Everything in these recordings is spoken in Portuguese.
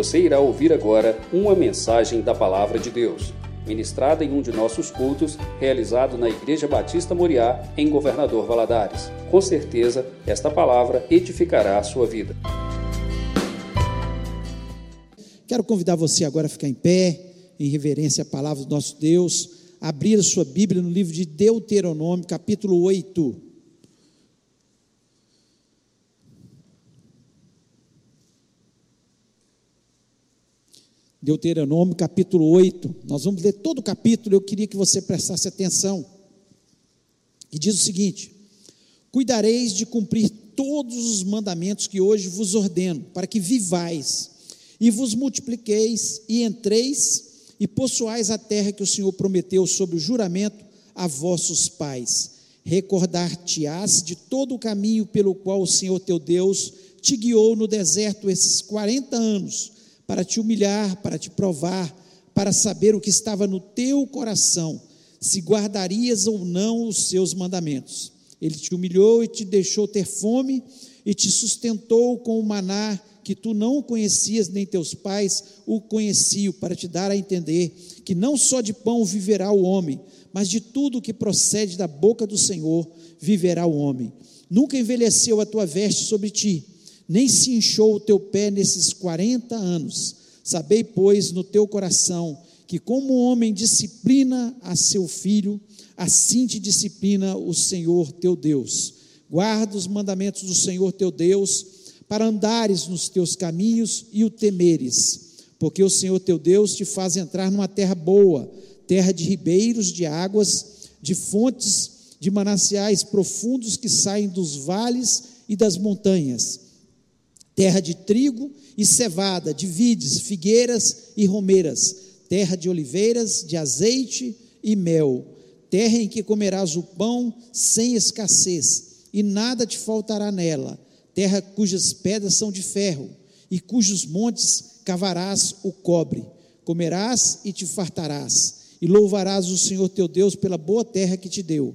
Você irá ouvir agora uma mensagem da Palavra de Deus, ministrada em um de nossos cultos, realizado na Igreja Batista Moriá, em Governador Valadares. Com certeza, esta palavra edificará a sua vida. Quero convidar você agora a ficar em pé, em reverência à palavra do nosso Deus, abrir a sua Bíblia no livro de Deuteronômio, capítulo 8. Deuteronômio capítulo 8. Nós vamos ler todo o capítulo, eu queria que você prestasse atenção. Que diz o seguinte: Cuidareis de cumprir todos os mandamentos que hoje vos ordeno, para que vivais e vos multipliqueis e entreis e possuais a terra que o Senhor prometeu sob o juramento a vossos pais. Recordar-te-ás de todo o caminho pelo qual o Senhor teu Deus te guiou no deserto esses 40 anos para te humilhar, para te provar, para saber o que estava no teu coração, se guardarias ou não os seus mandamentos. Ele te humilhou e te deixou ter fome e te sustentou com o maná que tu não conhecias, nem teus pais o conheciam, para te dar a entender que não só de pão viverá o homem, mas de tudo que procede da boca do Senhor viverá o homem. Nunca envelheceu a tua veste sobre ti, nem se inchou o teu pé nesses quarenta anos. Sabei, pois, no teu coração, que como o homem disciplina a seu filho, assim te disciplina o Senhor teu Deus. Guarda os mandamentos do Senhor teu Deus, para andares nos teus caminhos e o temeres, porque o Senhor teu Deus te faz entrar numa terra boa, terra de ribeiros, de águas, de fontes, de mananciais profundos que saem dos vales e das montanhas terra de trigo e cevada, de vides, figueiras e romeiras, terra de oliveiras, de azeite e mel, terra em que comerás o pão sem escassez, e nada te faltará nela, terra cujas pedras são de ferro, e cujos montes cavarás o cobre, comerás e te fartarás, e louvarás o Senhor teu Deus pela boa terra que te deu.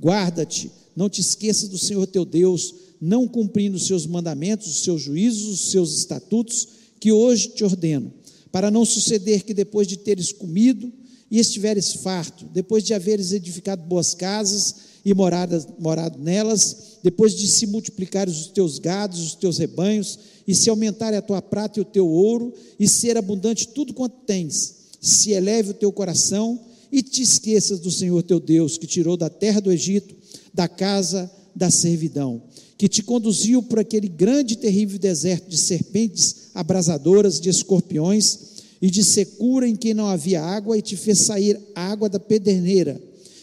Guarda-te, não te esqueças do Senhor teu Deus, não cumprindo os seus mandamentos, os seus juízos, os seus estatutos, que hoje te ordeno, para não suceder que depois de teres comido e estiveres farto, depois de haveres edificado boas casas e morado nelas, depois de se multiplicarem os teus gados, os teus rebanhos, e se aumentarem a tua prata e o teu ouro, e ser abundante tudo quanto tens, se eleve o teu coração e te esqueças do Senhor teu Deus, que tirou da terra do Egito, da casa da servidão que te conduziu por aquele grande e terrível deserto de serpentes abrasadoras, de escorpiões e de secura em que não havia água, e te fez sair água da pederneira,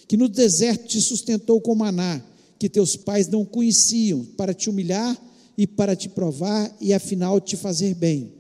que no deserto te sustentou com maná, que teus pais não conheciam, para te humilhar e para te provar e afinal te fazer bem.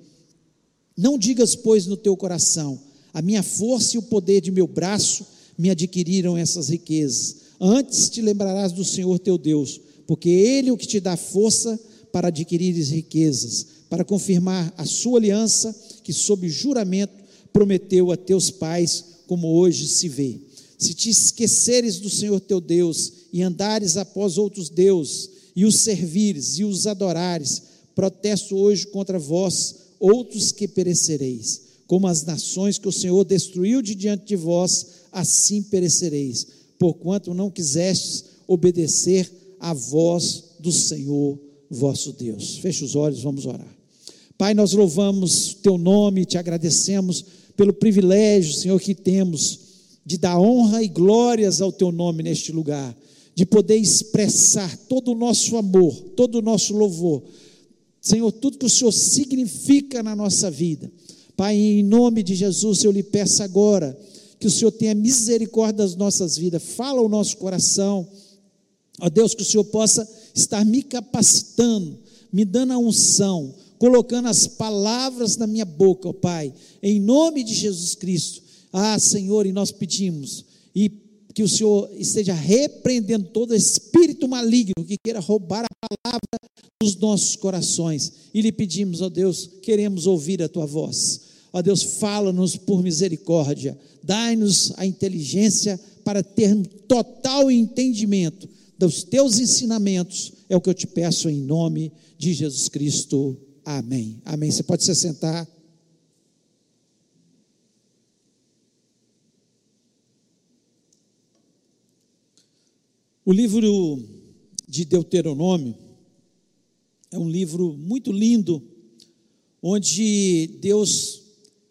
Não digas, pois, no teu coração: a minha força e o poder de meu braço me adquiriram essas riquezas. Antes te lembrarás do Senhor teu Deus porque Ele é o que te dá força para adquirir riquezas, para confirmar a sua aliança que, sob juramento, prometeu a teus pais, como hoje se vê. Se te esqueceres do Senhor teu Deus e andares após outros deuses, e os servires e os adorares, protesto hoje contra vós, outros que perecereis. Como as nações que o Senhor destruiu de diante de vós, assim perecereis, porquanto não quisestes obedecer a voz do Senhor vosso Deus. Feche os olhos, vamos orar. Pai, nós louvamos teu nome, te agradecemos pelo privilégio, Senhor, que temos de dar honra e glórias ao teu nome neste lugar, de poder expressar todo o nosso amor, todo o nosso louvor. Senhor, tudo que o Senhor significa na nossa vida. Pai, em nome de Jesus, eu lhe peço agora que o Senhor tenha misericórdia das nossas vidas, fala o nosso coração Ó Deus, que o Senhor possa estar me capacitando, me dando a unção, colocando as palavras na minha boca, ó Pai, em nome de Jesus Cristo. Ah, Senhor, e nós pedimos, e que o Senhor esteja repreendendo todo espírito maligno que queira roubar a palavra dos nossos corações. E lhe pedimos, ó Deus, queremos ouvir a tua voz. Ó Deus, fala-nos por misericórdia, dai-nos a inteligência para ter total entendimento dos teus ensinamentos, é o que eu te peço em nome de Jesus Cristo. Amém. Amém. Você pode se sentar. O livro de Deuteronômio é um livro muito lindo, onde Deus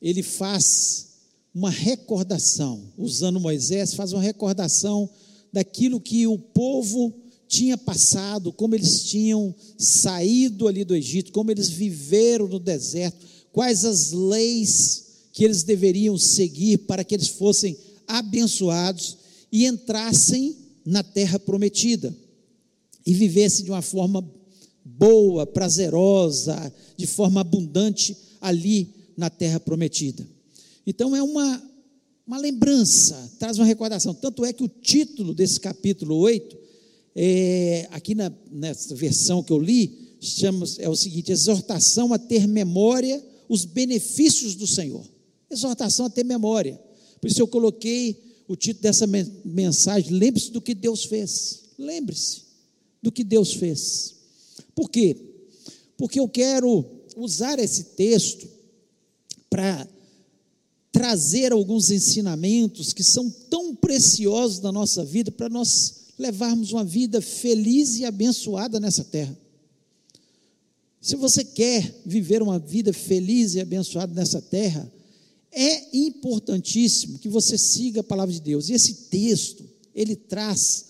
ele faz uma recordação, usando Moisés, faz uma recordação daquilo que o povo tinha passado, como eles tinham saído ali do Egito, como eles viveram no deserto, quais as leis que eles deveriam seguir para que eles fossem abençoados e entrassem na terra prometida e vivessem de uma forma boa, prazerosa, de forma abundante ali na terra prometida. Então é uma, uma lembrança, traz uma recordação. Tanto é que o título desse capítulo 8 é, aqui na, nessa versão que eu li, chama, é o seguinte: exortação a ter memória os benefícios do Senhor. Exortação a ter memória. Por isso eu coloquei o título dessa mensagem: lembre-se do que Deus fez. Lembre-se do que Deus fez. Por quê? Porque eu quero usar esse texto para trazer alguns ensinamentos que são tão preciosos na nossa vida para nós levarmos uma vida feliz e abençoada nessa terra. Se você quer viver uma vida feliz e abençoada nessa terra, é importantíssimo que você siga a palavra de Deus. E esse texto, ele traz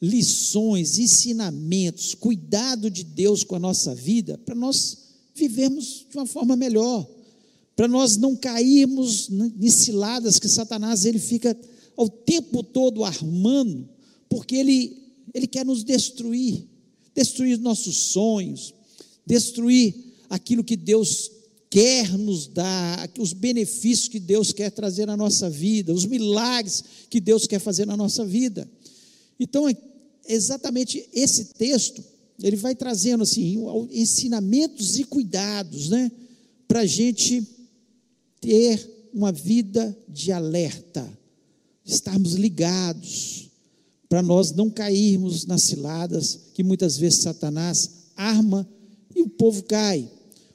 lições, ensinamentos, cuidado de Deus com a nossa vida, para nós vivermos de uma forma melhor, para nós não cairmos em ciladas que Satanás ele fica ao tempo todo armando porque ele, ele quer nos destruir, destruir nossos sonhos, destruir aquilo que Deus quer nos dar, os benefícios que Deus quer trazer na nossa vida, os milagres que Deus quer fazer na nossa vida. Então, é exatamente esse texto, ele vai trazendo assim, ensinamentos e cuidados, né, para a gente ter uma vida de alerta, estarmos ligados, para nós não cairmos nas ciladas que muitas vezes Satanás arma e o povo cai.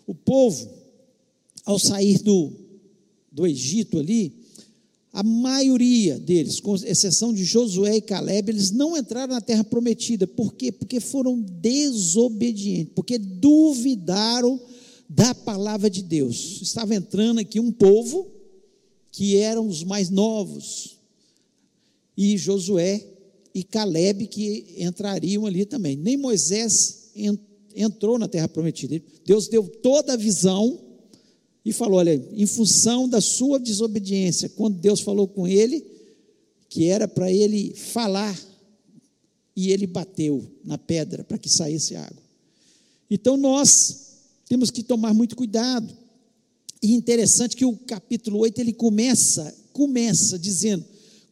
O povo, ao sair do, do Egito ali, a maioria deles, com exceção de Josué e Caleb, eles não entraram na terra prometida. Por quê? Porque foram desobedientes, porque duvidaram da palavra de Deus. Estava entrando aqui um povo que eram os mais novos. E Josué e Caleb que entrariam ali também. Nem Moisés entrou na terra prometida. Deus deu toda a visão e falou: olha, em função da sua desobediência, quando Deus falou com ele, que era para ele falar, e ele bateu na pedra para que saísse água. Então nós temos que tomar muito cuidado. E interessante que o capítulo 8 ele começa, começa dizendo: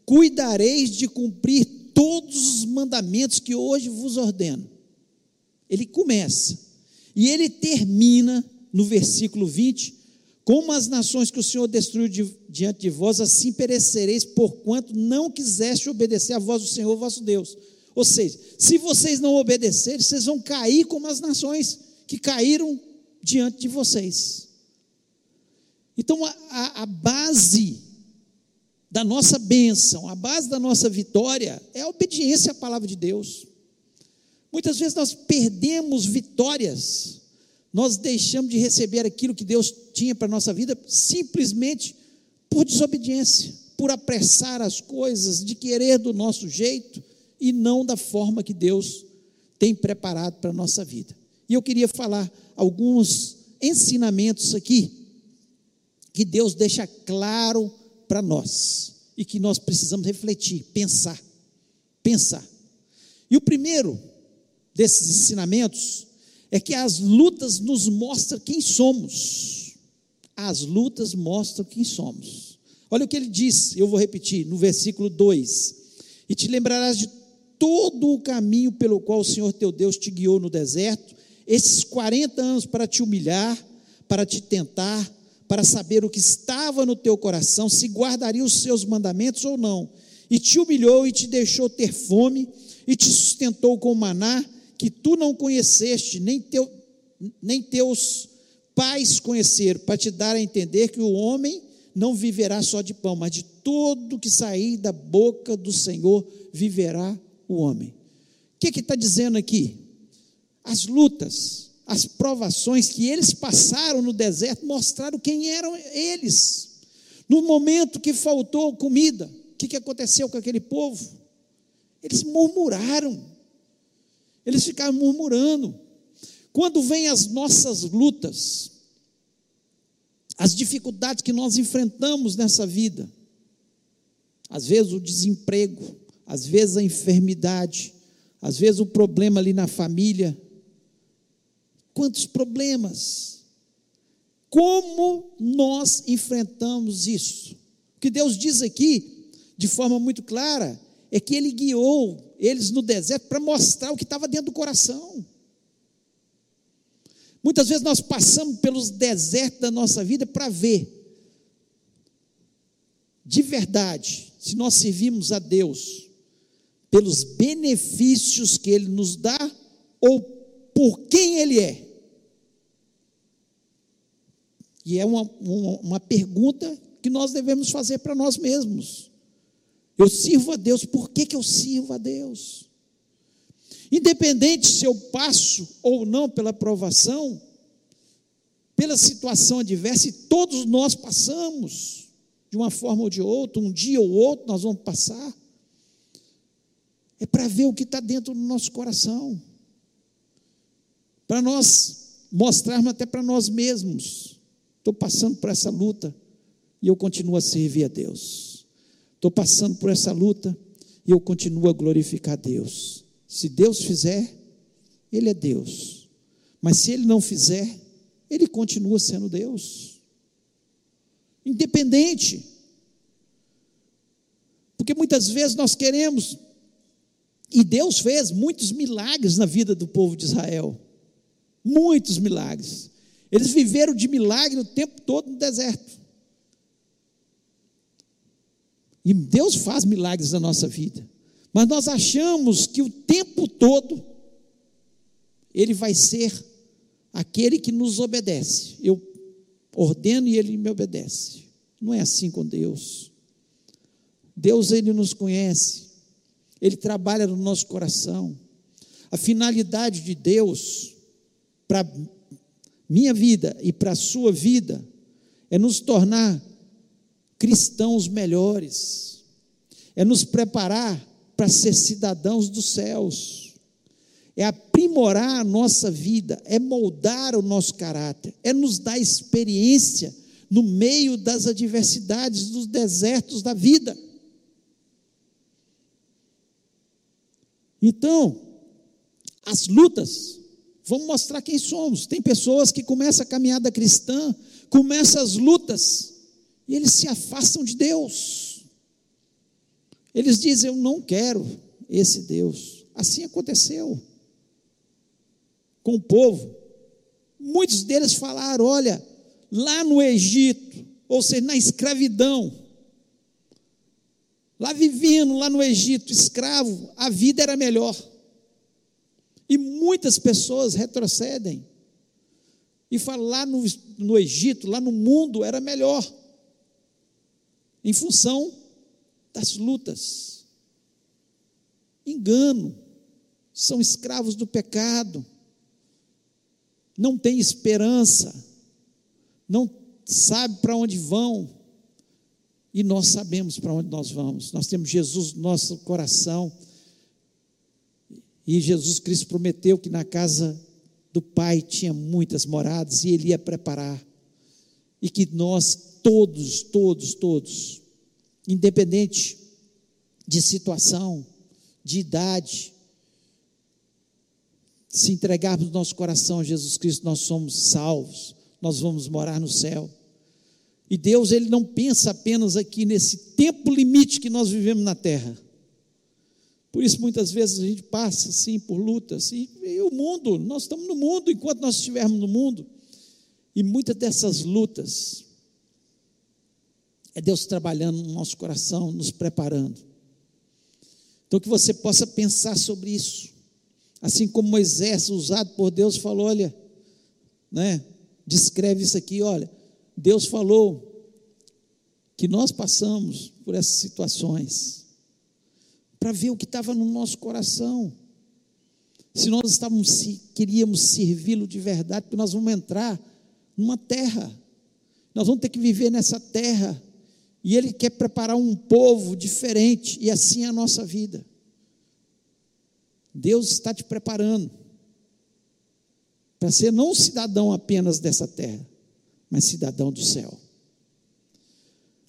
"Cuidareis de cumprir todos os mandamentos que hoje vos ordeno. Ele começa e ele termina no versículo 20: Como as nações que o Senhor destruiu de, diante de vós, assim perecereis, porquanto não quiseste obedecer a voz do Senhor vosso Deus. Ou seja, se vocês não obedecerem, vocês vão cair como as nações que caíram diante de vocês. Então, a, a, a base da nossa bênção, a base da nossa vitória é a obediência à palavra de Deus. Muitas vezes nós perdemos vitórias, nós deixamos de receber aquilo que Deus tinha para a nossa vida simplesmente por desobediência, por apressar as coisas, de querer do nosso jeito e não da forma que Deus tem preparado para a nossa vida. E eu queria falar alguns ensinamentos aqui que Deus deixa claro para nós e que nós precisamos refletir, pensar, pensar. E o primeiro desses ensinamentos é que as lutas nos mostram quem somos. As lutas mostram quem somos. Olha o que ele diz, eu vou repetir, no versículo 2: E te lembrarás de todo o caminho pelo qual o Senhor teu Deus te guiou no deserto, esses 40 anos para te humilhar, para te tentar, para saber o que estava no teu coração, se guardaria os seus mandamentos ou não. E te humilhou e te deixou ter fome, e te sustentou com maná que tu não conheceste, nem, teu, nem teus pais conheceram, para te dar a entender que o homem não viverá só de pão, mas de tudo que sair da boca do Senhor viverá o homem. que está dizendo aqui? As lutas, as provações que eles passaram no deserto mostraram quem eram eles. No momento que faltou comida, o que, que aconteceu com aquele povo? Eles murmuraram, eles ficaram murmurando. Quando vêm as nossas lutas, as dificuldades que nós enfrentamos nessa vida, às vezes o desemprego, às vezes a enfermidade, às vezes o problema ali na família. Quantos problemas! Como nós enfrentamos isso? O que Deus diz aqui, de forma muito clara, é que Ele guiou eles no deserto para mostrar o que estava dentro do coração. Muitas vezes nós passamos pelos desertos da nossa vida para ver, de verdade, se nós servimos a Deus pelos benefícios que Ele nos dá ou por quem Ele é. E é uma, uma, uma pergunta que nós devemos fazer para nós mesmos. Eu sirvo a Deus, por que, que eu sirvo a Deus? Independente se eu passo ou não pela provação, pela situação adversa, e todos nós passamos, de uma forma ou de outra, um dia ou outro nós vamos passar, é para ver o que está dentro do nosso coração, para nós mostrarmos até para nós mesmos: estou passando por essa luta e eu continuo a servir a Deus, estou passando por essa luta e eu continuo a glorificar a Deus. Se Deus fizer, Ele é Deus. Mas se Ele não fizer, Ele continua sendo Deus. Independente. Porque muitas vezes nós queremos, e Deus fez muitos milagres na vida do povo de Israel. Muitos milagres. Eles viveram de milagre o tempo todo no deserto. E Deus faz milagres na nossa vida. Mas nós achamos que o tempo todo ele vai ser aquele que nos obedece. Eu ordeno e ele me obedece. Não é assim com Deus. Deus ele nos conhece. Ele trabalha no nosso coração. A finalidade de Deus para minha vida e para a sua vida é nos tornar cristãos melhores. É nos preparar para ser cidadãos dos céus, é aprimorar a nossa vida, é moldar o nosso caráter, é nos dar experiência no meio das adversidades, dos desertos da vida. Então, as lutas vão mostrar quem somos. Tem pessoas que começam a caminhada cristã, começam as lutas, e eles se afastam de Deus. Eles dizem: Eu não quero esse Deus. Assim aconteceu com o povo. Muitos deles falaram: Olha, lá no Egito, ou seja, na escravidão, lá vivendo, lá no Egito, escravo, a vida era melhor. E muitas pessoas retrocedem e falam: lá no, no Egito, lá no mundo era melhor, em função das lutas. Engano, são escravos do pecado, não têm esperança, não sabe para onde vão, e nós sabemos para onde nós vamos. Nós temos Jesus no nosso coração. E Jesus Cristo prometeu que na casa do Pai tinha muitas moradas e Ele ia preparar. E que nós, todos, todos, todos, independente de situação, de idade, se entregarmos nosso coração a Jesus Cristo, nós somos salvos, nós vamos morar no céu. E Deus, Ele não pensa apenas aqui nesse tempo limite que nós vivemos na terra. Por isso, muitas vezes a gente passa assim por lutas, e, e o mundo, nós estamos no mundo enquanto nós estivermos no mundo, e muitas dessas lutas, é Deus trabalhando no nosso coração, nos preparando. Então, que você possa pensar sobre isso. Assim como Moisés, usado por Deus, falou: olha, né, descreve isso aqui, olha, Deus falou que nós passamos por essas situações, para ver o que estava no nosso coração. se nós estávamos, queríamos servi-lo de verdade, porque nós vamos entrar numa terra, nós vamos ter que viver nessa terra, e Ele quer preparar um povo diferente, e assim é a nossa vida. Deus está te preparando para ser não cidadão apenas dessa terra, mas cidadão do céu.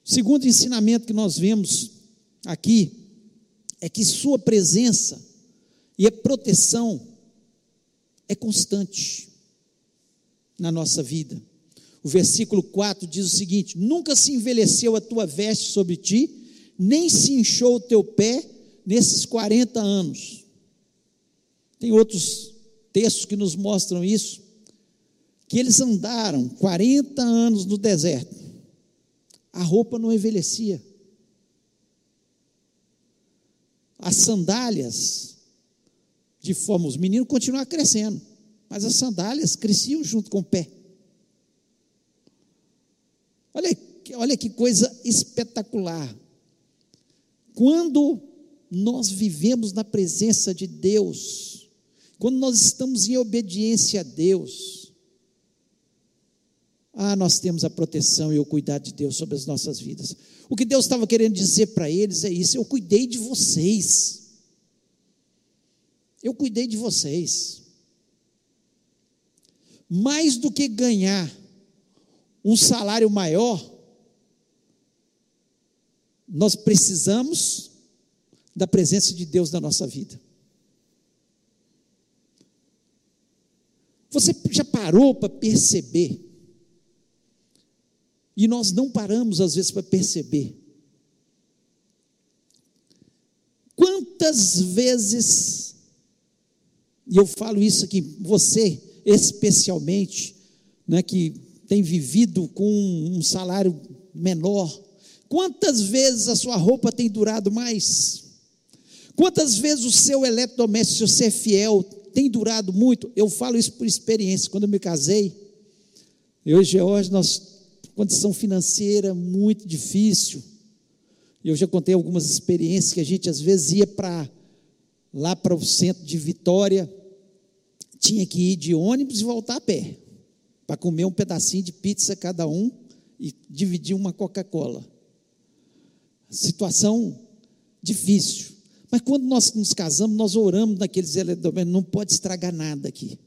O segundo ensinamento que nós vemos aqui é que Sua presença e a proteção é constante na nossa vida. O versículo 4 diz o seguinte: Nunca se envelheceu a tua veste sobre ti, nem se inchou o teu pé nesses 40 anos. Tem outros textos que nos mostram isso, que eles andaram 40 anos no deserto, a roupa não envelhecia. As sandálias, de forma, os meninos continuaram crescendo, mas as sandálias cresciam junto com o pé. Olha, olha que coisa espetacular. Quando nós vivemos na presença de Deus, quando nós estamos em obediência a Deus, ah, nós temos a proteção e o cuidado de Deus sobre as nossas vidas. O que Deus estava querendo dizer para eles é isso: eu cuidei de vocês. Eu cuidei de vocês. Mais do que ganhar um salário maior, nós precisamos da presença de Deus na nossa vida. Você já parou para perceber? E nós não paramos às vezes para perceber. Quantas vezes, e eu falo isso aqui, você especialmente, né, que tem vivido com um salário menor? Quantas vezes a sua roupa tem durado mais? Quantas vezes o seu eletrodoméstico, se você é fiel, tem durado muito? Eu falo isso por experiência. Quando eu me casei, eu e George, nós, condição financeira muito difícil. Eu já contei algumas experiências que a gente às vezes ia para lá para o centro de Vitória, tinha que ir de ônibus e voltar a pé para comer um pedacinho de pizza cada um e dividir uma Coca-Cola. Situação difícil. Mas quando nós nos casamos, nós oramos naqueles eletrodomésticos, não pode estragar nada aqui.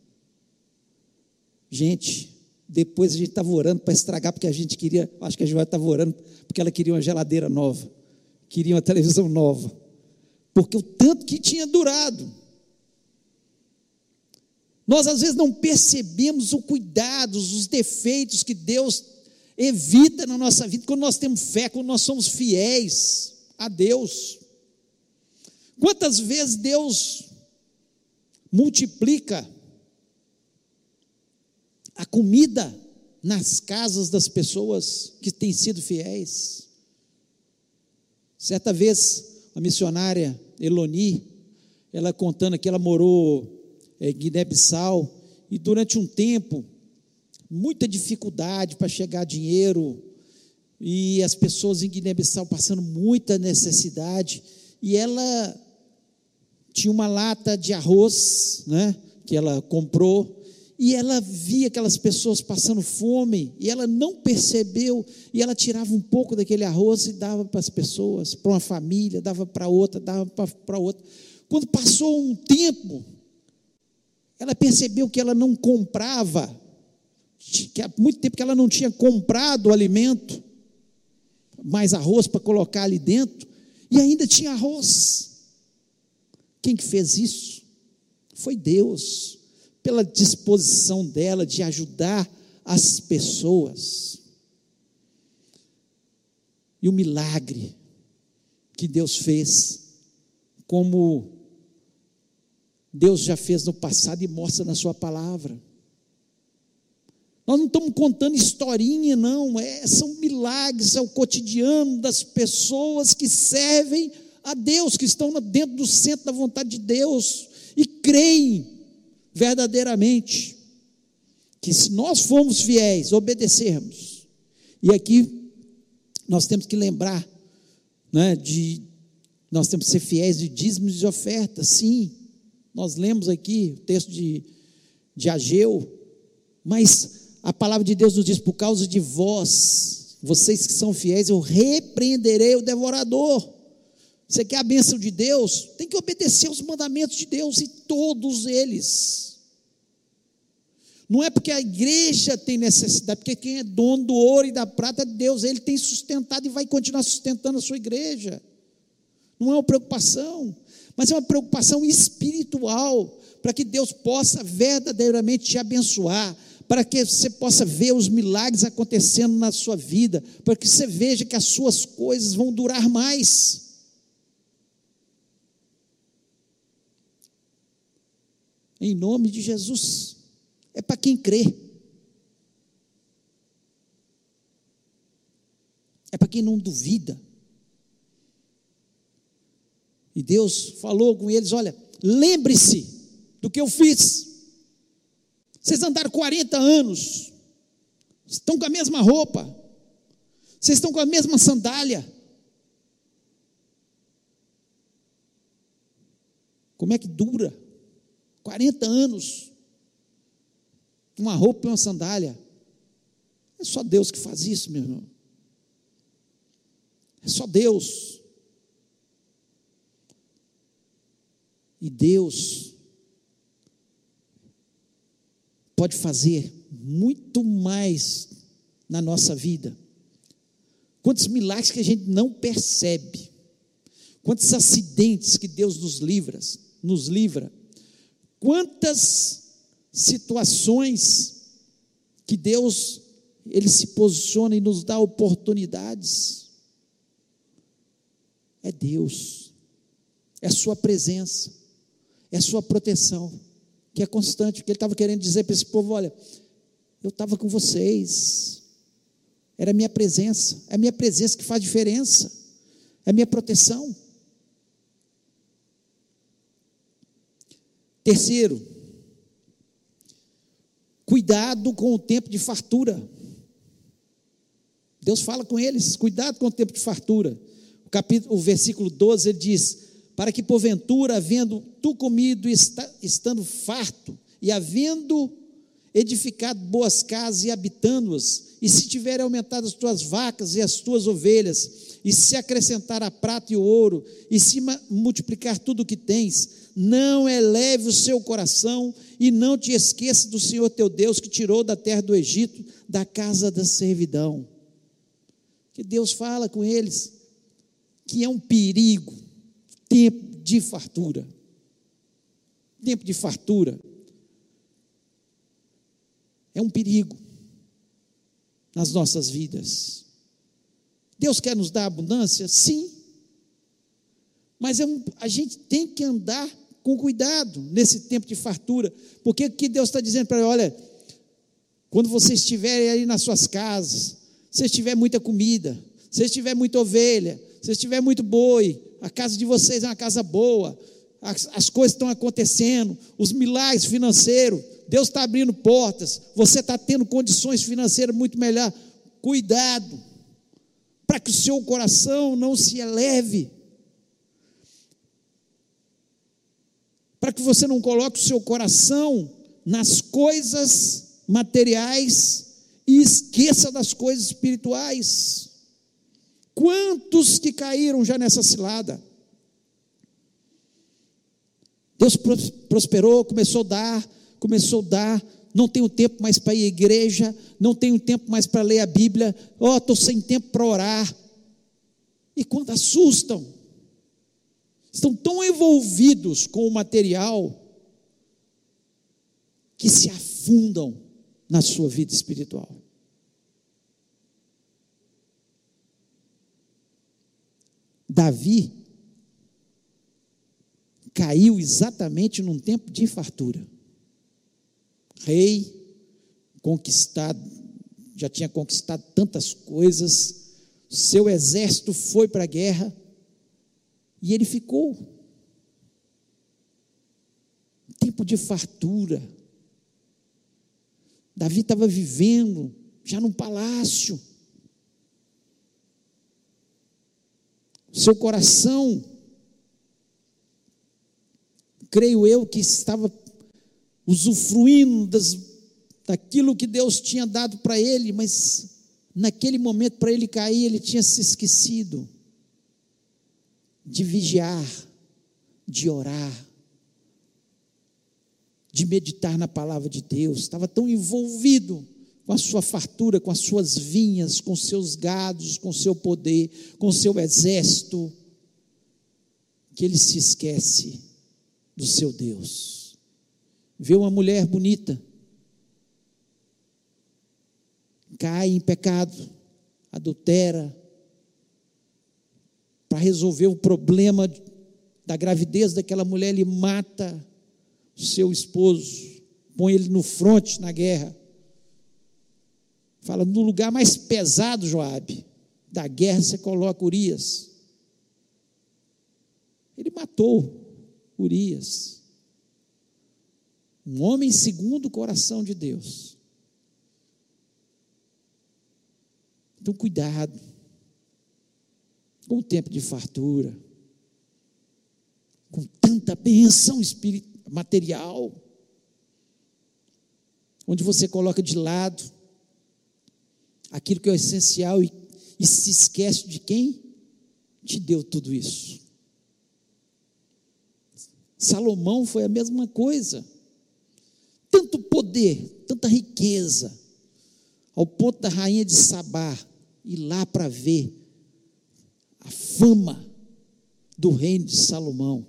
Gente, depois a gente estava orando para estragar, porque a gente queria, acho que a Joana estava orando, porque ela queria uma geladeira nova, queria uma televisão nova, porque o tanto que tinha durado. Nós às vezes não percebemos o cuidado, os defeitos que Deus evita na nossa vida quando nós temos fé, quando nós somos fiéis a Deus. Quantas vezes Deus multiplica a comida nas casas das pessoas que têm sido fiéis? Certa vez, a missionária Eloni, ela contando que ela morou é, Guiné-Bissau, e durante um tempo, muita dificuldade para chegar dinheiro, e as pessoas em Guiné-Bissau passando muita necessidade, e ela tinha uma lata de arroz, né, que ela comprou, e ela via aquelas pessoas passando fome, e ela não percebeu, e ela tirava um pouco daquele arroz e dava para as pessoas, para uma família, dava para outra, dava para outra. Quando passou um tempo, ela percebeu que ela não comprava, que há muito tempo que ela não tinha comprado o alimento, mais arroz para colocar ali dentro, e ainda tinha arroz. Quem que fez isso? Foi Deus, pela disposição dela de ajudar as pessoas. E o milagre que Deus fez, como Deus já fez no passado e mostra na Sua palavra. Nós não estamos contando historinha, não, é, são milagres, é o cotidiano das pessoas que servem a Deus, que estão dentro do centro da vontade de Deus e creem verdadeiramente que se nós formos fiéis, obedecermos, e aqui nós temos que lembrar, né, de nós temos que ser fiéis de dízimos e ofertas, sim, Nós lemos aqui o texto de, de Ageu, mas a palavra de Deus nos diz: por causa de vós, vocês que são fiéis, eu repreenderei o devorador. Você quer a bênção de Deus? Tem que obedecer os mandamentos de Deus e todos eles. Não é porque a igreja tem necessidade, porque quem é dono do ouro e da prata é Deus, ele tem sustentado e vai continuar sustentando a sua igreja. Não é uma preocupação, mas é uma preocupação espiritual, para que Deus possa verdadeiramente te abençoar, para que você possa ver os milagres acontecendo na sua vida, para que você veja que as suas coisas vão durar mais. Em nome de Jesus é para quem crê. É para quem não duvida. E Deus falou com eles: olha, lembre-se do que eu fiz. Vocês andaram 40 anos, estão com a mesma roupa, vocês estão com a mesma sandália. Como é que dura? 40 anos uma roupa e uma sandália. É só Deus que faz isso, meu irmão. É só Deus. E Deus pode fazer muito mais na nossa vida. Quantos milagres que a gente não percebe. Quantos acidentes que Deus nos livra, nos livra. Quantas situações que Deus ele se posiciona e nos dá oportunidades. É Deus, é Sua presença, é Sua proteção, que é constante. Porque Ele estava querendo dizer para esse povo: olha, eu estava com vocês, era a minha presença, é a minha presença que faz diferença, é a minha proteção. Terceiro, Cuidado com o tempo de fartura. Deus fala com eles, cuidado com o tempo de fartura. O, capítulo, o versículo 12 ele diz: Para que porventura, havendo tu comido, estando farto, e havendo edificado boas casas e habitando-as, e se tiverem aumentado as tuas vacas e as tuas ovelhas, e se acrescentar a prata e o ouro, e se multiplicar tudo o que tens, não eleve o seu coração e não te esqueça do Senhor teu Deus que tirou da terra do Egito, da casa da servidão. Que Deus fala com eles que é um perigo, tempo de fartura. Tempo de fartura é um perigo nas nossas vidas. Deus quer nos dar abundância? Sim. Mas é um, a gente tem que andar com cuidado nesse tempo de fartura, porque o que Deus está dizendo para ele, olha, quando vocês estiverem aí nas suas casas, se tiver muita comida, se tiver muita ovelha, se tiver muito boi, a casa de vocês é uma casa boa, as, as coisas estão acontecendo, os milagres financeiros, Deus está abrindo portas, você está tendo condições financeiras muito melhor. Cuidado, para que o seu coração não se eleve para que você não coloque o seu coração nas coisas materiais e esqueça das coisas espirituais. Quantos que caíram já nessa cilada? Deus prosperou, começou a dar, começou a dar, não tenho tempo mais para ir à igreja, não tenho tempo mais para ler a Bíblia, ó, oh, estou sem tempo para orar. E quando assustam, estão tão envolvidos com o material que se afundam na sua vida espiritual. Davi caiu exatamente num tempo de fartura. Rei, conquistado, já tinha conquistado tantas coisas, seu exército foi para a guerra, e ele ficou. Tempo de fartura. Davi estava vivendo já num palácio. Seu coração creio eu, que estava usufruindo das, daquilo que Deus tinha dado para ele, mas naquele momento, para ele cair, ele tinha se esquecido de vigiar, de orar, de meditar na palavra de Deus, estava tão envolvido com a sua fartura, com as suas vinhas, com seus gados, com seu poder, com seu exército, que ele se esquece do seu Deus. Vê uma mulher bonita, cai em pecado, adultera, para resolver o problema da gravidez daquela mulher, ele mata seu esposo, põe ele no fronte na guerra. Fala, no lugar mais pesado, Joabe, da guerra você coloca Urias. Ele matou Urias. Um homem segundo o coração de Deus. Então, cuidado com tempo de fartura, com tanta espiritual material, onde você coloca de lado aquilo que é essencial e, e se esquece de quem te deu tudo isso. Salomão foi a mesma coisa. Tanto poder, tanta riqueza, ao ponto da rainha de Sabá ir lá para ver a fama do reino de Salomão,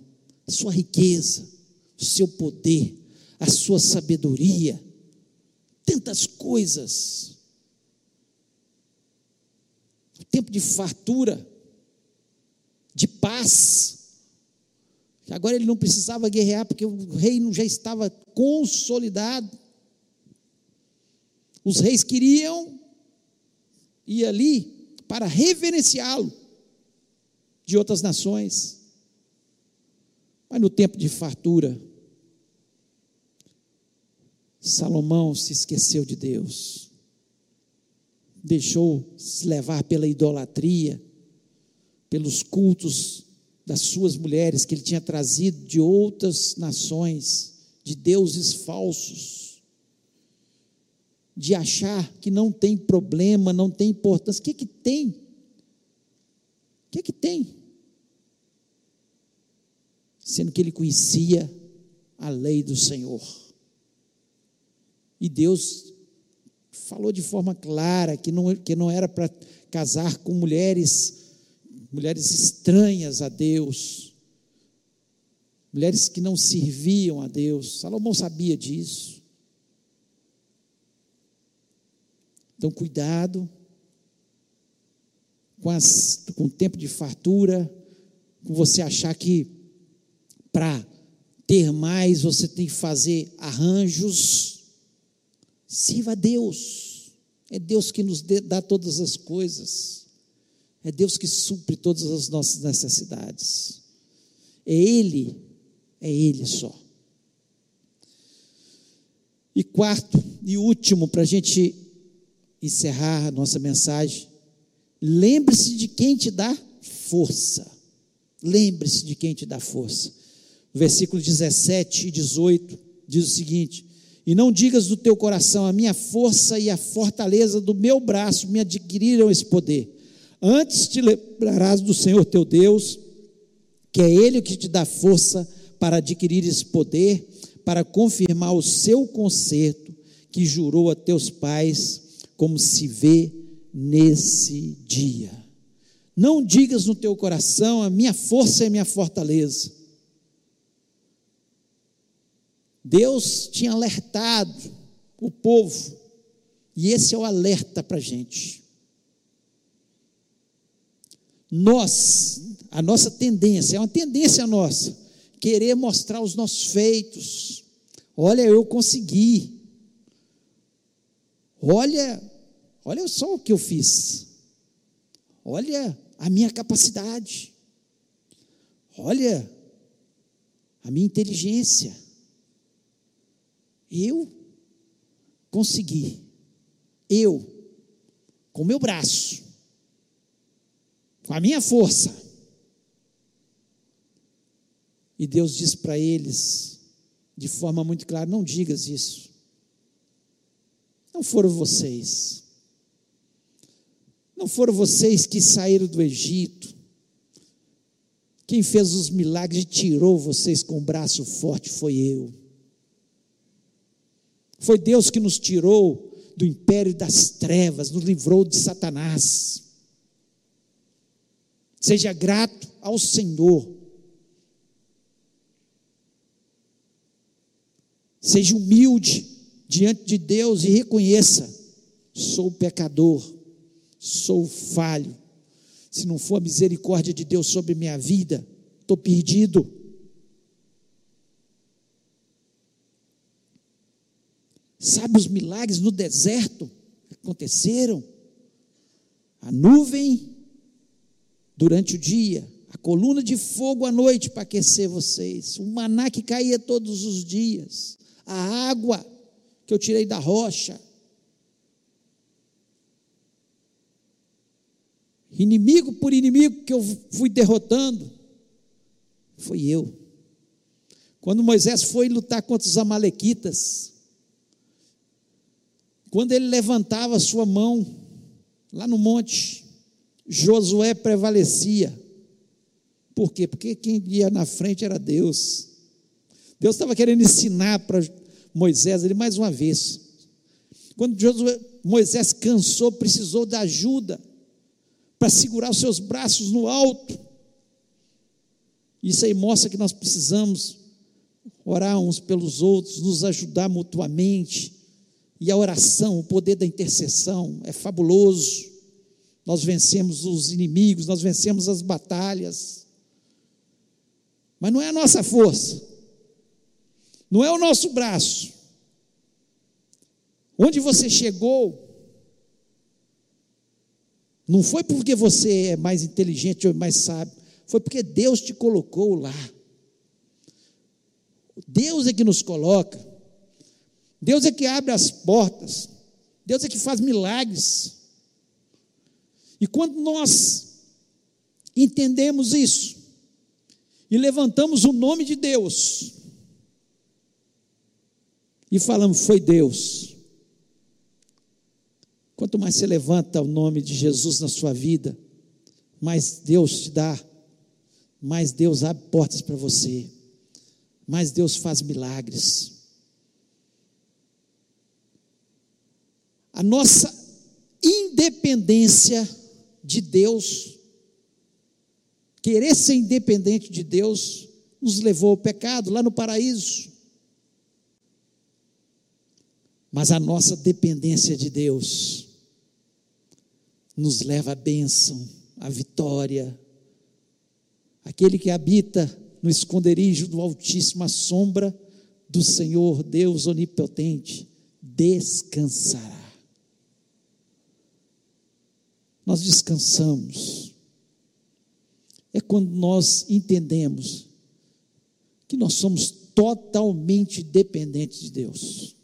sua riqueza o seu poder, a sua sabedoria, tantas coisas. O tempo de fartura, de paz. Agora ele não precisava guerrear porque o reino já estava consolidado. Os reis queriam ir ali para reverenciá-lo de outras nações. Mas no tempo de fartura, Salomão se esqueceu de Deus, deixou se levar pela idolatria, pelos cultos das suas mulheres que ele tinha trazido de outras nações, de deuses falsos, de achar que não tem problema, não tem importância. O que que tem? O que que tem? Sendo que ele conhecia a lei do Senhor. E Deus falou de forma clara que não, que não era para casar com mulheres, mulheres estranhas a Deus, mulheres que não serviam a Deus. Salomão sabia disso. Então, cuidado com, as, com o tempo de fartura, com você achar que para ter mais, você tem que fazer arranjos. Sirva a Deus. É Deus que nos dá todas as coisas. É Deus que supre todas as nossas necessidades. É Ele, é Ele só. E quarto e último, para a gente encerrar a nossa mensagem, lembre-se de quem te dá força. Lembre-se de quem te dá força versículo 17 e 18 diz o seguinte: E não digas do teu coração, a minha força e a fortaleza do meu braço me adquiriram esse poder. Antes te lembrarás do Senhor teu Deus, que é Ele que te dá força para adquirir esse poder, para confirmar o seu conserto que jurou a teus pais, como se vê nesse dia. Não digas no teu coração, a minha força é a minha fortaleza Deus tinha alertado o povo, e esse é o alerta para a gente. Nós, a nossa tendência, é uma tendência nossa, querer mostrar os nossos feitos. Olha, eu consegui. Olha, olha só o que eu fiz. Olha a minha capacidade. Olha a minha inteligência. Eu consegui. Eu, com meu braço, com a minha força, E Deus diz para eles, de forma muito clara: não digas isso. Não foram vocês. Não foram vocês que saíram do Egito. Quem fez os milagres e tirou vocês com o braço forte foi eu. Foi Deus que nos tirou do império das trevas, nos livrou de Satanás. Seja grato ao Senhor. Seja humilde diante de Deus e reconheça: sou pecador, sou falho. Se não for a misericórdia de Deus sobre minha vida, estou perdido. Sabe os milagres no deserto aconteceram? A nuvem durante o dia, a coluna de fogo à noite para aquecer vocês, o maná que caía todos os dias, a água que eu tirei da rocha. Inimigo por inimigo que eu fui derrotando, foi eu. Quando Moisés foi lutar contra os Amalequitas, quando ele levantava sua mão lá no monte, Josué prevalecia. Por quê? Porque quem ia na frente era Deus. Deus estava querendo ensinar para Moisés ele mais uma vez. Quando Josué, Moisés cansou, precisou da ajuda para segurar os seus braços no alto. Isso aí mostra que nós precisamos orar uns pelos outros, nos ajudar mutuamente. E a oração, o poder da intercessão é fabuloso. Nós vencemos os inimigos, nós vencemos as batalhas. Mas não é a nossa força, não é o nosso braço. Onde você chegou, não foi porque você é mais inteligente ou mais sábio, foi porque Deus te colocou lá. Deus é que nos coloca. Deus é que abre as portas. Deus é que faz milagres. E quando nós entendemos isso e levantamos o nome de Deus e falamos, foi Deus. Quanto mais você levanta o nome de Jesus na sua vida, mais Deus te dá, mais Deus abre portas para você, mais Deus faz milagres. A nossa independência de Deus, querer ser independente de Deus, nos levou ao pecado lá no paraíso. Mas a nossa dependência de Deus nos leva à bênção, à vitória. Aquele que habita no esconderijo do Altíssimo, à sombra do Senhor Deus Onipotente, descansará nós descansamos. É quando nós entendemos que nós somos totalmente dependentes de Deus.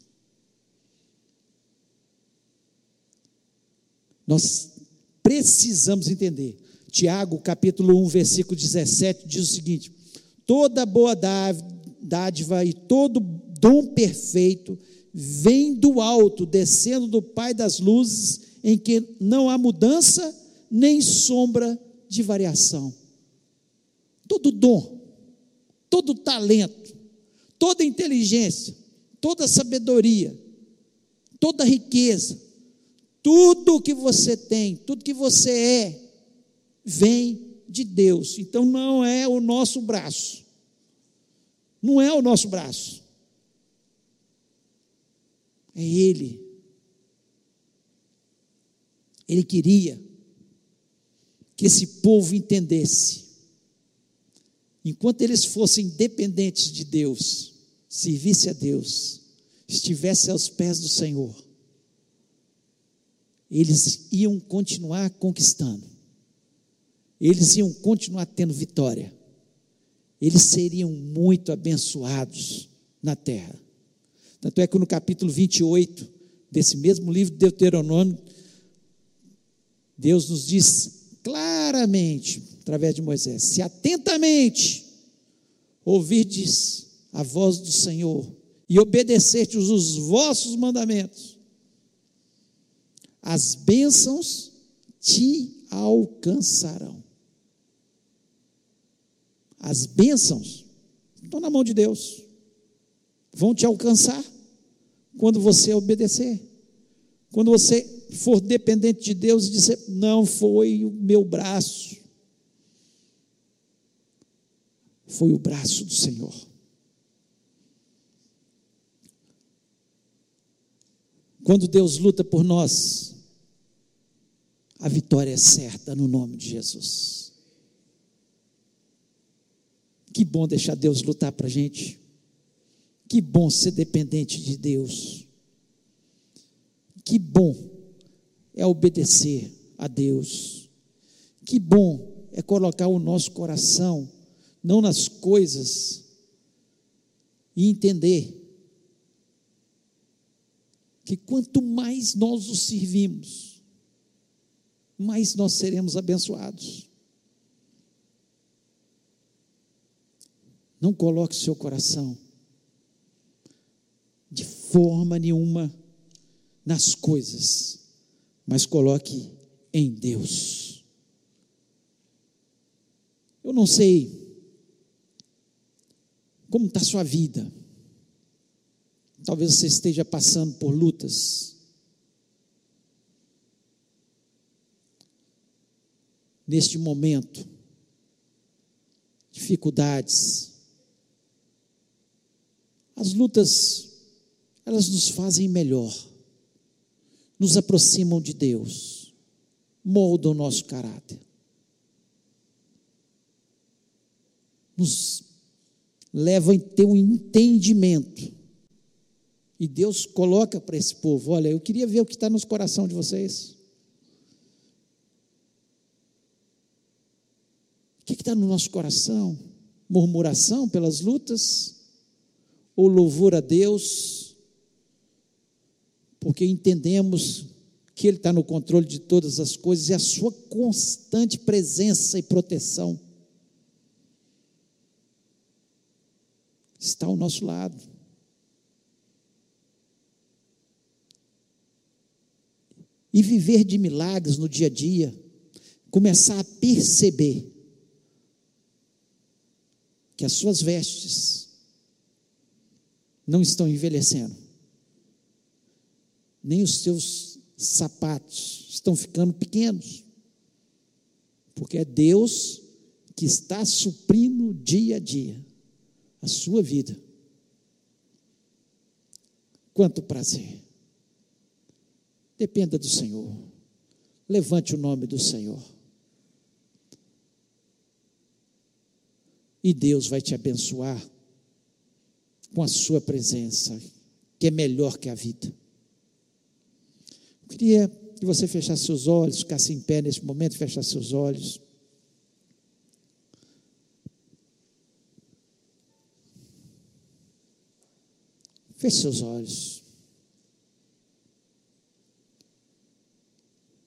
Nós precisamos entender. Tiago, capítulo 1, versículo 17, diz o seguinte: toda boa dádiva e todo dom perfeito vem do alto, descendo do Pai das luzes em que não há mudança nem sombra de variação. Todo dom, todo talento, toda inteligência, toda sabedoria, toda riqueza, tudo que você tem, tudo que você é, vem de Deus. Então não é o nosso braço. Não é o nosso braço. É Ele ele queria que esse povo entendesse. Enquanto eles fossem dependentes de Deus, servisse a Deus, estivesse aos pés do Senhor, eles iam continuar conquistando, eles iam continuar tendo vitória, eles seriam muito abençoados na terra. Tanto é que no capítulo 28 desse mesmo livro de Deuteronômio, Deus nos diz claramente, através de Moisés: se atentamente ouvirdes a voz do Senhor e obedecerdes os vossos mandamentos, as bênçãos te alcançarão. As bênçãos estão na mão de Deus, vão te alcançar quando você obedecer, quando você for dependente de Deus e dizer: Não foi o meu braço, foi o braço do Senhor. Quando Deus luta por nós, a vitória é certa no nome de Jesus. Que bom deixar Deus lutar para a gente. Que bom ser dependente de Deus. Que bom é obedecer a Deus. Que bom é colocar o nosso coração não nas coisas e entender que quanto mais nós o servimos, mais nós seremos abençoados. Não coloque seu coração de forma nenhuma nas coisas, mas coloque em Deus. Eu não sei como está a sua vida? Talvez você esteja passando por lutas. Neste momento, dificuldades. As lutas, elas nos fazem melhor, nos aproximam de Deus, moldam o nosso caráter, nos levam a ter um entendimento. E Deus coloca para esse povo: olha, eu queria ver o que está nos coração de vocês. O que está no nosso coração? Murmuração pelas lutas? Ou louvor a Deus? Porque entendemos que Ele está no controle de todas as coisas e a Sua constante presença e proteção. está ao nosso lado. E viver de milagres no dia a dia, começar a perceber que as suas vestes não estão envelhecendo, nem os seus sapatos estão ficando pequenos, porque é Deus que está suprindo dia a dia a sua vida. Quanto prazer. Dependa do Senhor. Levante o nome do Senhor. E Deus vai te abençoar com a sua presença, que é melhor que a vida. Queria que você fechasse seus olhos, ficasse em pé nesse momento, fechasse seus olhos. Feche seus olhos.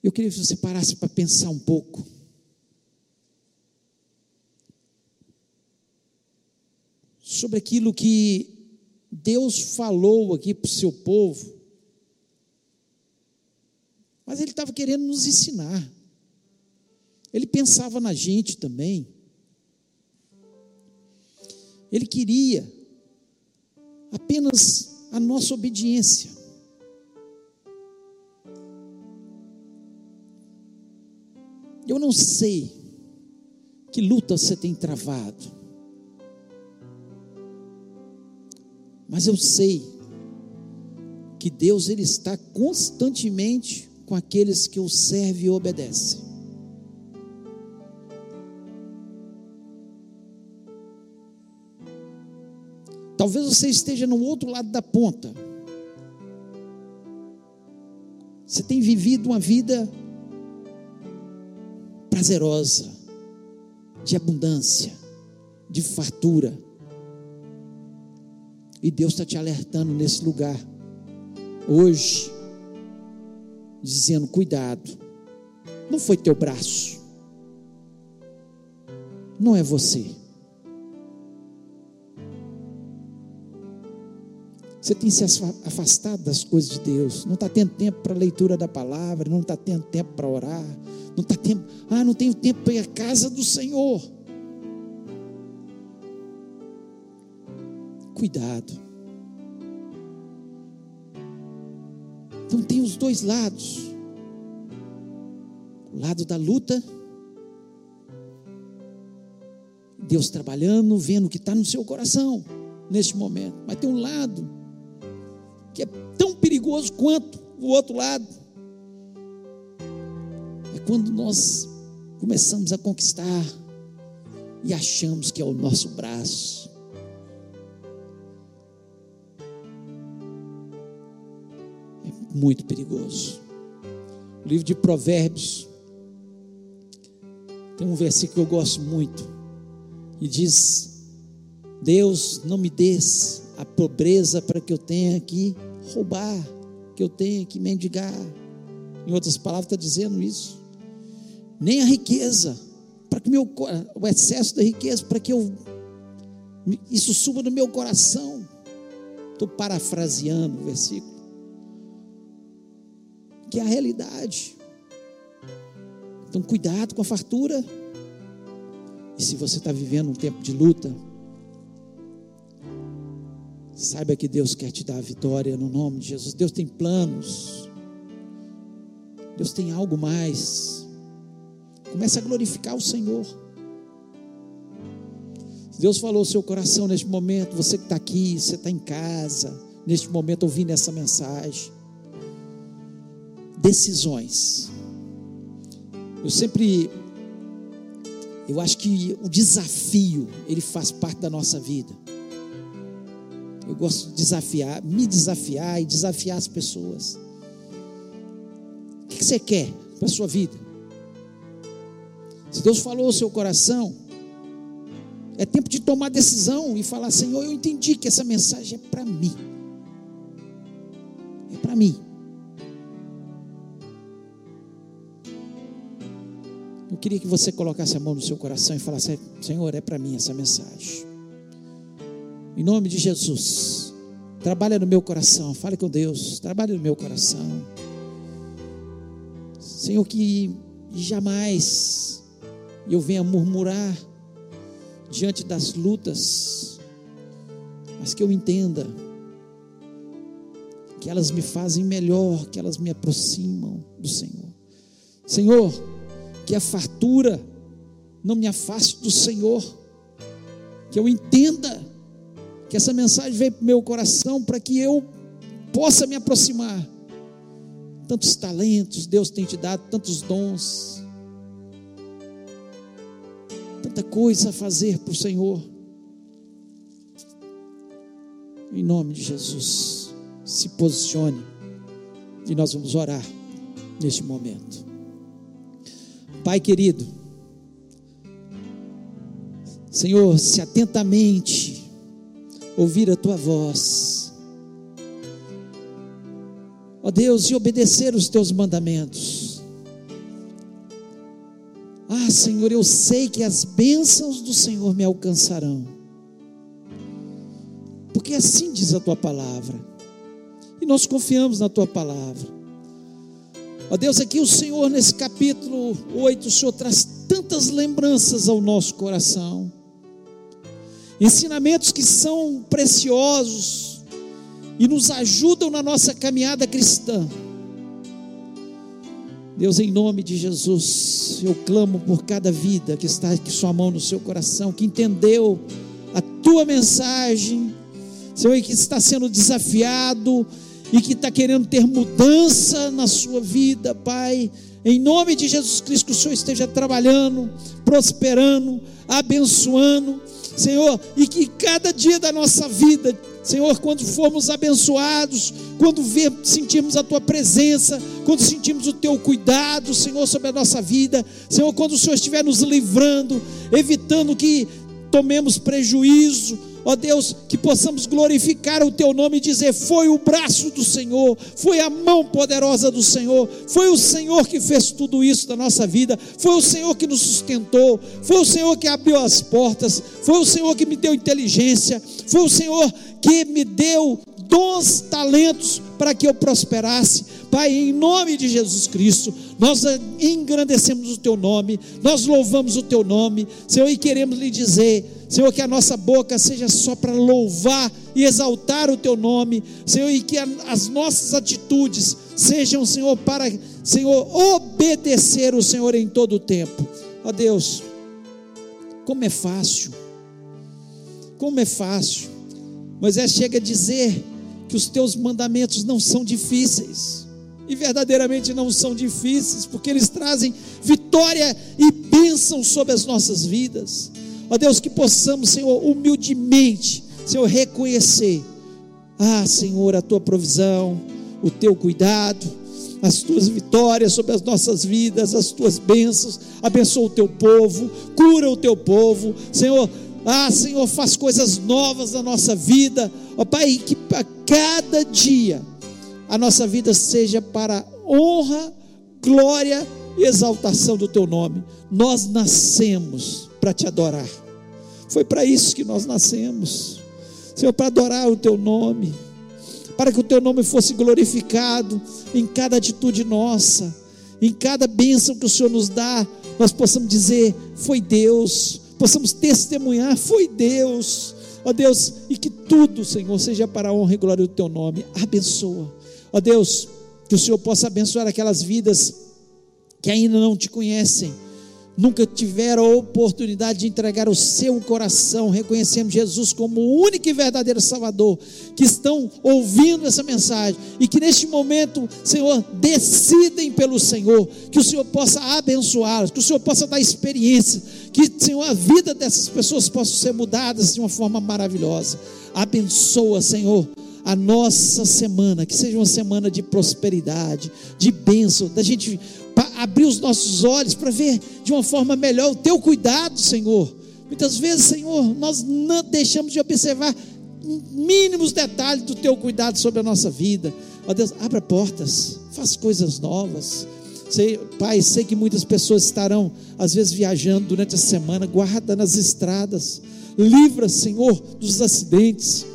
Eu queria que você parasse para pensar um pouco. Sobre aquilo que Deus falou aqui para o seu povo. Mas Ele estava querendo nos ensinar. Ele pensava na gente também. Ele queria apenas a nossa obediência. Eu não sei que luta você tem travado, mas eu sei que Deus ele está constantemente com aqueles que o servem e obedecem. Talvez você esteja no outro lado da ponta. Você tem vivido uma vida prazerosa, de abundância, de fartura. E Deus está te alertando nesse lugar, hoje, dizendo: cuidado, não foi teu braço, não é você. Você tem se afastado das coisas de Deus, não está tendo tempo para a leitura da palavra, não está tendo tempo para orar, não está tendo ah, não tenho tempo para ir à casa do Senhor. Cuidado Então tem os dois lados. O lado da luta, Deus trabalhando, vendo o que está no seu coração neste momento. Mas tem um lado que é tão perigoso quanto o outro lado. É quando nós começamos a conquistar e achamos que é o nosso braço. Muito perigoso. O livro de Provérbios tem um versículo que eu gosto muito e diz: Deus, não me des a pobreza para que eu tenha que roubar, que eu tenha que mendigar. Em outras palavras, está dizendo isso. Nem a riqueza, para que meu, o excesso da riqueza, para que eu isso suba no meu coração. Estou parafraseando o versículo. Que é a realidade. Então, cuidado com a fartura. E se você está vivendo um tempo de luta, saiba que Deus quer te dar a vitória no nome de Jesus. Deus tem planos. Deus tem algo mais. Comece a glorificar o Senhor. Deus falou ao seu coração neste momento, você que está aqui, você está em casa, neste momento ouvindo essa mensagem. Decisões. Eu sempre eu acho que o desafio, ele faz parte da nossa vida. Eu gosto de desafiar, me desafiar e desafiar as pessoas. O que você quer para a sua vida? Se Deus falou ao seu coração, é tempo de tomar decisão e falar: Senhor, eu entendi que essa mensagem é para mim. É para mim. Eu queria que você colocasse a mão no seu coração e falasse: Senhor, é para mim essa mensagem. Em nome de Jesus, trabalha no meu coração, fale com Deus, trabalha no meu coração. Senhor, que jamais eu venha murmurar diante das lutas, mas que eu entenda que elas me fazem melhor, que elas me aproximam do Senhor. Senhor, que a fartura não me afaste do Senhor, que eu entenda que essa mensagem veio para o meu coração para que eu possa me aproximar. Tantos talentos Deus tem te dado, tantos dons, tanta coisa a fazer para o Senhor. Em nome de Jesus, se posicione e nós vamos orar neste momento. Pai querido, Senhor, se atentamente ouvir a tua voz, ó Deus, e obedecer os teus mandamentos. Ah, Senhor, eu sei que as bênçãos do Senhor me alcançarão, porque assim diz a tua palavra, e nós confiamos na tua palavra. Ó Deus, aqui o Senhor, nesse capítulo 8, o Senhor traz tantas lembranças ao nosso coração, ensinamentos que são preciosos e nos ajudam na nossa caminhada cristã. Deus, em nome de Jesus, eu clamo por cada vida que está aqui, sua mão no seu coração, que entendeu a tua mensagem, Senhor, que está sendo desafiado e que está querendo ter mudança na sua vida, Pai. Em nome de Jesus Cristo, que o Senhor esteja trabalhando, prosperando, abençoando, Senhor, e que cada dia da nossa vida, Senhor, quando formos abençoados, quando ver, sentirmos a tua presença, quando sentimos o teu cuidado, Senhor, sobre a nossa vida, Senhor, quando o Senhor estiver nos livrando, evitando que tomemos prejuízo, ó Deus, que possamos glorificar o Teu nome e dizer: foi o braço do Senhor, foi a mão poderosa do Senhor, foi o Senhor que fez tudo isso da nossa vida, foi o Senhor que nos sustentou, foi o Senhor que abriu as portas, foi o Senhor que me deu inteligência, foi o Senhor que me deu dons, talentos para que eu prosperasse. Pai, em nome de Jesus Cristo, nós engrandecemos o teu nome, nós louvamos o teu nome, Senhor, e queremos lhe dizer, Senhor, que a nossa boca seja só para louvar e exaltar o teu nome, Senhor, e que as nossas atitudes sejam, Senhor, para, Senhor, obedecer o Senhor em todo o tempo. Ó Deus, como é fácil, como é fácil. Moisés chega a dizer que os teus mandamentos não são difíceis, e verdadeiramente não são difíceis, porque eles trazem vitória e bênção sobre as nossas vidas. Ó Deus, que possamos, Senhor, humildemente, Senhor, reconhecer, ah, Senhor, a tua provisão, o teu cuidado, as tuas vitórias sobre as nossas vidas, as tuas bênçãos, abençoa o teu povo, cura o teu povo, Senhor, ah, Senhor, faz coisas novas na nossa vida, ó Pai, que a cada dia a nossa vida seja para honra, glória e exaltação do teu nome. Nós nascemos para te adorar. Foi para isso que nós nascemos. Senhor, para adorar o teu nome, para que o teu nome fosse glorificado em cada atitude nossa, em cada bênção que o Senhor nos dá, nós possamos dizer: foi Deus, possamos testemunhar: foi Deus. Ó Deus, e que tudo, Senhor, seja para a honra e glória do teu nome. Abençoa. Ó Deus, que o Senhor possa abençoar aquelas vidas que ainda não te conhecem, nunca tiveram a oportunidade de entregar o seu coração, reconhecendo Jesus como o único e verdadeiro Salvador, que estão ouvindo essa mensagem e que neste momento, Senhor, decidem pelo Senhor, que o Senhor possa abençoá-los, que o Senhor possa dar experiência, que, Senhor, a vida dessas pessoas possa ser mudadas de uma forma maravilhosa. Abençoa, Senhor a nossa semana, que seja uma semana de prosperidade, de bênção, da gente abrir os nossos olhos para ver de uma forma melhor o teu cuidado, Senhor. Muitas vezes, Senhor, nós não deixamos de observar mínimos detalhes do teu cuidado sobre a nossa vida. Ó Deus, abra portas, faz coisas novas. Sei, pai, sei que muitas pessoas estarão, às vezes, viajando durante a semana, guarda nas estradas, livra, Senhor, dos acidentes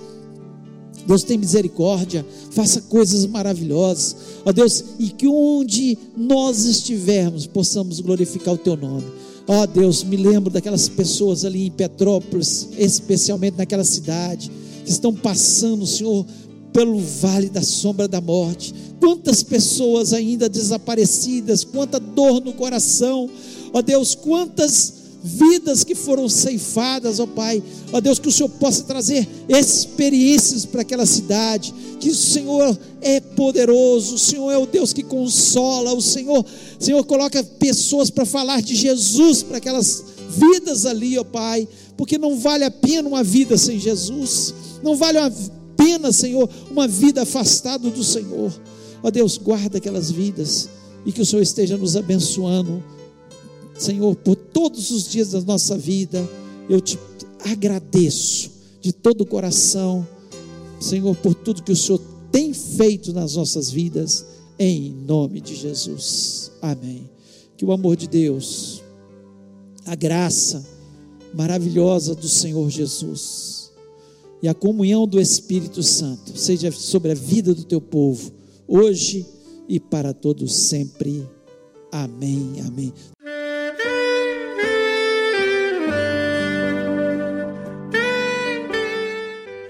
Deus tem misericórdia, faça coisas maravilhosas, ó Deus, e que onde nós estivermos possamos glorificar o Teu nome. Ó Deus, me lembro daquelas pessoas ali em Petrópolis, especialmente naquela cidade, que estão passando, Senhor, pelo vale da sombra da morte. Quantas pessoas ainda desaparecidas, quanta dor no coração, ó Deus, quantas vidas que foram ceifadas, ó Pai. Ó Deus, que o Senhor possa trazer experiências para aquela cidade. Que o Senhor é poderoso, o Senhor é o Deus que consola, o Senhor, Senhor coloca pessoas para falar de Jesus para aquelas vidas ali, ó Pai, porque não vale a pena uma vida sem Jesus. Não vale a pena, Senhor, uma vida afastada do Senhor. Ó Deus, guarda aquelas vidas e que o Senhor esteja nos abençoando Senhor, por todos os dias da nossa vida, eu te agradeço de todo o coração, Senhor, por tudo que o Senhor tem feito nas nossas vidas, em nome de Jesus. Amém. Que o amor de Deus, a graça maravilhosa do Senhor Jesus e a comunhão do Espírito Santo seja sobre a vida do teu povo, hoje e para todos sempre. Amém. Amém.